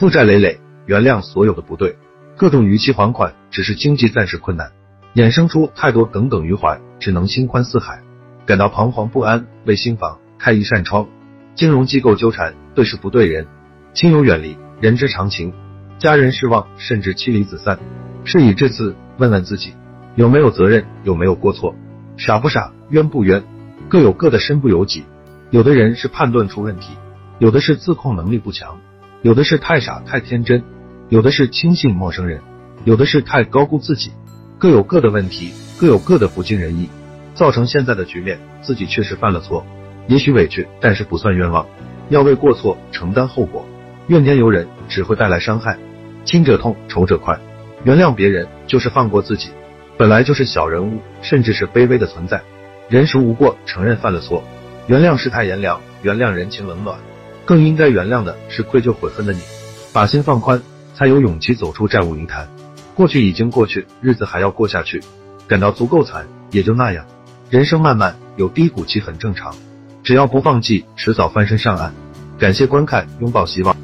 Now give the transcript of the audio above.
负债累累，原谅所有的不对，各种逾期还款只是经济暂时困难，衍生出太多耿耿于怀，只能心宽似海，感到彷徨不安，为新房开一扇窗。金融机构纠缠，对事不对人，亲友远离，人之常情，家人失望，甚至妻离子散。事已至此，问问自己，有没有责任，有没有过错，傻不傻，冤不冤，各有各的身不由己。有的人是判断出问题，有的是自控能力不强。有的是太傻太天真，有的是轻信陌生人，有的是太高估自己，各有各的问题，各有各的不尽人意，造成现在的局面。自己确实犯了错，也许委屈，但是不算冤枉，要为过错承担后果。怨天尤人只会带来伤害，亲者痛，仇者快。原谅别人就是放过自己，本来就是小人物，甚至是卑微的存在。人孰无过？承认犯了错，原谅世态炎凉，原谅人情冷暖。更应该原谅的是愧疚悔恨的你，把心放宽，才有勇气走出债务泥潭。过去已经过去，日子还要过下去，感到足够惨，也就那样。人生漫漫，有低谷期很正常，只要不放弃，迟早翻身上岸。感谢观看，拥抱希望。